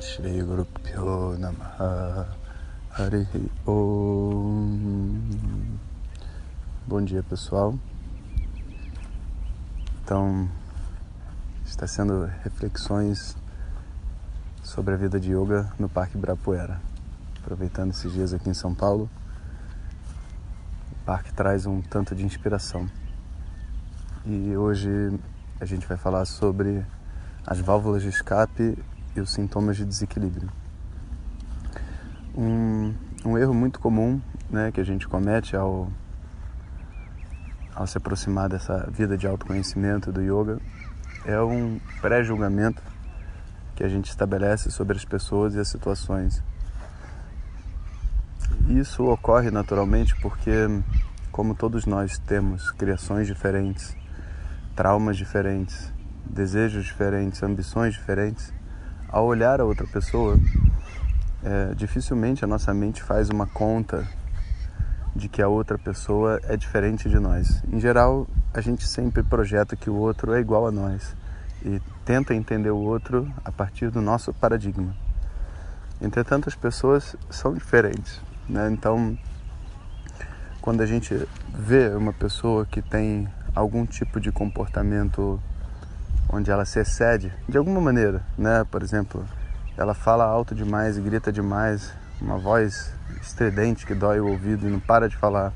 Guru Pyo Namaha. Harihi Om. Bom dia pessoal. Então está sendo reflexões sobre a vida de yoga no Parque Ibirapuera. Aproveitando esses dias aqui em São Paulo o parque traz um tanto de inspiração. E hoje a gente vai falar sobre as válvulas de escape e os sintomas de desequilíbrio. Um, um erro muito comum né, que a gente comete ao, ao se aproximar dessa vida de autoconhecimento do yoga é um pré-julgamento que a gente estabelece sobre as pessoas e as situações. Isso ocorre naturalmente porque, como todos nós temos criações diferentes, traumas diferentes, desejos diferentes, ambições diferentes, ao olhar a outra pessoa, é, dificilmente a nossa mente faz uma conta de que a outra pessoa é diferente de nós. Em geral, a gente sempre projeta que o outro é igual a nós e tenta entender o outro a partir do nosso paradigma. Entretanto, as pessoas são diferentes, né? Então, quando a gente vê uma pessoa que tem algum tipo de comportamento onde ela se excede de alguma maneira, né? Por exemplo, ela fala alto demais grita demais, uma voz estridente que dói o ouvido e não para de falar.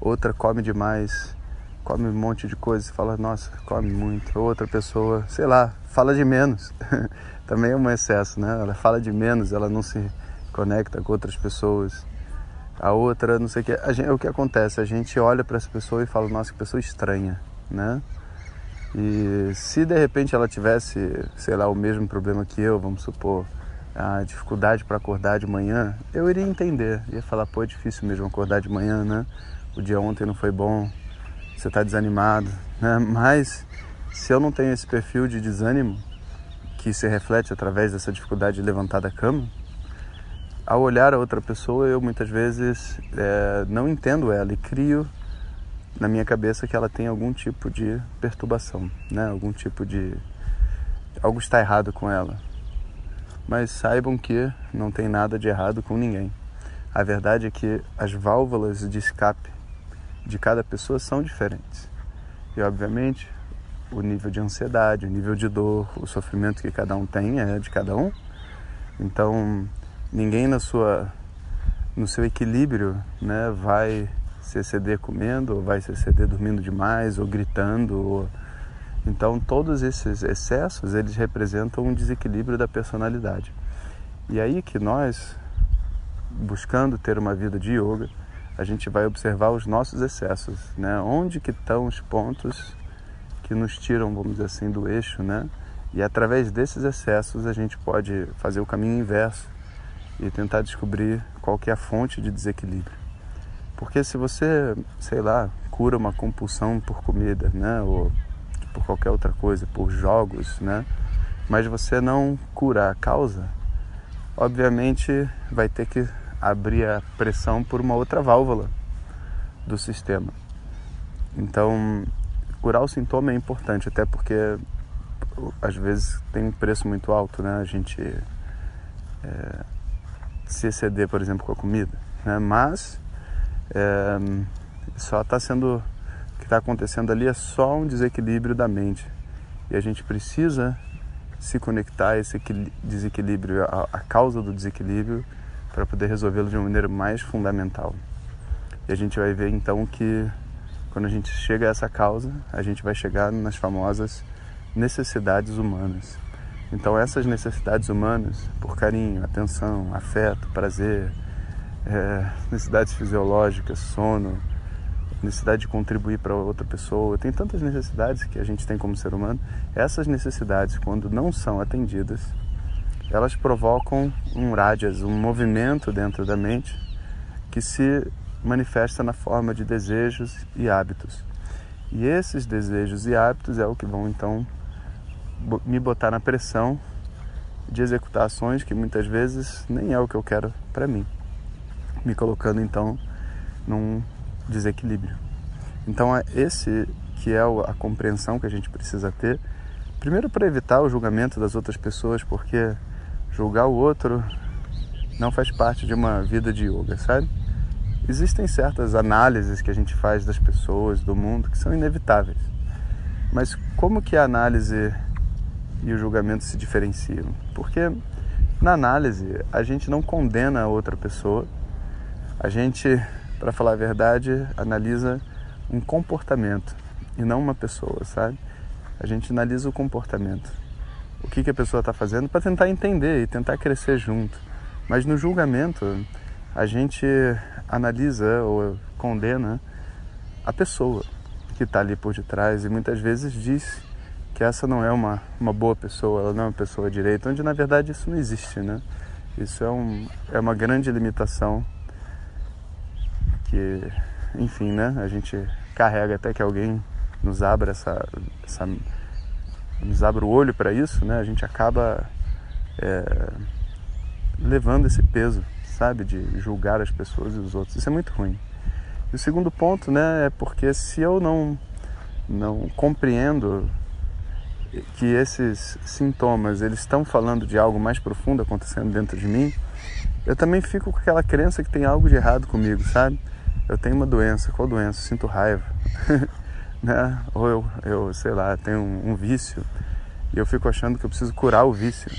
Outra come demais, come um monte de coisa e fala, nossa, come muito. Outra pessoa, sei lá, fala de menos. Também é um excesso, né? Ela fala de menos, ela não se conecta com outras pessoas. A outra, não sei o que. Gente, o que acontece? A gente olha para essa pessoa e fala, nossa, que pessoa estranha, né? E se de repente ela tivesse, sei lá, o mesmo problema que eu, vamos supor, a dificuldade para acordar de manhã, eu iria entender. Ia falar, pô, é difícil mesmo acordar de manhã, né? O dia ontem não foi bom, você está desanimado, né? Mas se eu não tenho esse perfil de desânimo, que se reflete através dessa dificuldade de levantar da cama, ao olhar a outra pessoa, eu muitas vezes é, não entendo ela e crio na minha cabeça que ela tem algum tipo de perturbação, né? Algum tipo de algo está errado com ela. Mas saibam que não tem nada de errado com ninguém. A verdade é que as válvulas de escape de cada pessoa são diferentes. E obviamente, o nível de ansiedade, o nível de dor, o sofrimento que cada um tem é de cada um. Então, ninguém na sua no seu equilíbrio, né, vai exceder comendo, ou vai exceder dormindo demais, ou gritando. Ou... Então, todos esses excessos, eles representam um desequilíbrio da personalidade. E aí que nós, buscando ter uma vida de yoga, a gente vai observar os nossos excessos, né? Onde que estão os pontos que nos tiram, vamos dizer assim, do eixo, né? E através desses excessos a gente pode fazer o caminho inverso e tentar descobrir qual que é a fonte de desequilíbrio. Porque se você, sei lá, cura uma compulsão por comida, né, ou por qualquer outra coisa, por jogos, né, mas você não cura a causa, obviamente vai ter que abrir a pressão por uma outra válvula do sistema. Então, curar o sintoma é importante, até porque às vezes tem um preço muito alto, né? A gente é, se exceder, por exemplo, com a comida, né? Mas é, só está sendo o que está acontecendo ali é só um desequilíbrio da mente e a gente precisa se conectar a esse desequilíbrio, a, a causa do desequilíbrio, para poder resolvê-lo de uma maneira mais fundamental. E a gente vai ver então que quando a gente chega a essa causa, a gente vai chegar nas famosas necessidades humanas. Então essas necessidades humanas, por carinho, atenção, afeto, prazer, é, necessidades fisiológicas, sono, necessidade de contribuir para outra pessoa, tem tantas necessidades que a gente tem como ser humano. Essas necessidades, quando não são atendidas, elas provocam um rádias, um movimento dentro da mente que se manifesta na forma de desejos e hábitos. E esses desejos e hábitos é o que vão então me botar na pressão de executar ações que muitas vezes nem é o que eu quero para mim, me colocando então num desequilíbrio. Então é esse que é a compreensão que a gente precisa ter, primeiro para evitar o julgamento das outras pessoas, porque julgar o outro não faz parte de uma vida de yoga, sabe? Existem certas análises que a gente faz das pessoas, do mundo, que são inevitáveis. Mas como que a análise e o julgamento se diferenciam? Porque na análise a gente não condena a outra pessoa, a gente, para falar a verdade, analisa um comportamento e não uma pessoa, sabe? A gente analisa o comportamento, o que, que a pessoa está fazendo para tentar entender e tentar crescer junto. Mas no julgamento a gente analisa ou condena a pessoa que está ali por detrás e muitas vezes diz que essa não é uma, uma boa pessoa, ela não é uma pessoa direita, onde na verdade isso não existe, né? Isso é, um, é uma grande limitação que, enfim, né? A gente carrega até que alguém nos abra essa, essa nos abra o olho para isso, né? A gente acaba é, levando esse peso, sabe, de julgar as pessoas e os outros. Isso é muito ruim. E o segundo ponto, né, é porque se eu não não compreendo que esses sintomas eles estão falando de algo mais profundo acontecendo dentro de mim, eu também fico com aquela crença que tem algo de errado comigo, sabe? Eu tenho uma doença, qual doença? Sinto raiva, né? Ou eu, eu sei lá, tenho um, um vício e eu fico achando que eu preciso curar o vício.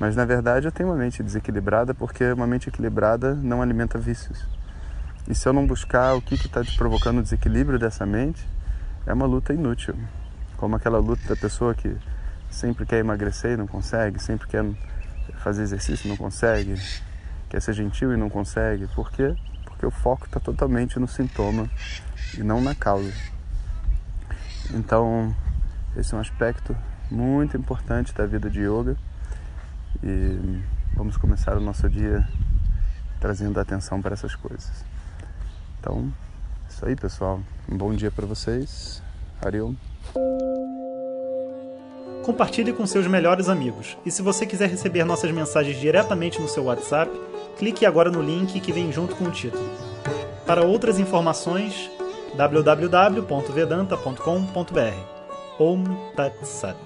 Mas na verdade eu tenho uma mente desequilibrada porque uma mente equilibrada não alimenta vícios. E se eu não buscar o que está provocando o desequilíbrio dessa mente, é uma luta inútil como aquela luta da pessoa que sempre quer emagrecer e não consegue, sempre quer fazer exercício e não consegue, quer ser gentil e não consegue. Por quê? Porque o foco está totalmente no sintoma e não na causa. Então, esse é um aspecto muito importante da vida de yoga e vamos começar o nosso dia trazendo atenção para essas coisas. Então, é isso aí, pessoal. Um bom dia para vocês. Ariel. Compartilhe com seus melhores amigos. E se você quiser receber nossas mensagens diretamente no seu WhatsApp, clique agora no link que vem junto com o título. Para outras informações, www.vedanta.com.br. Om Tat Sat.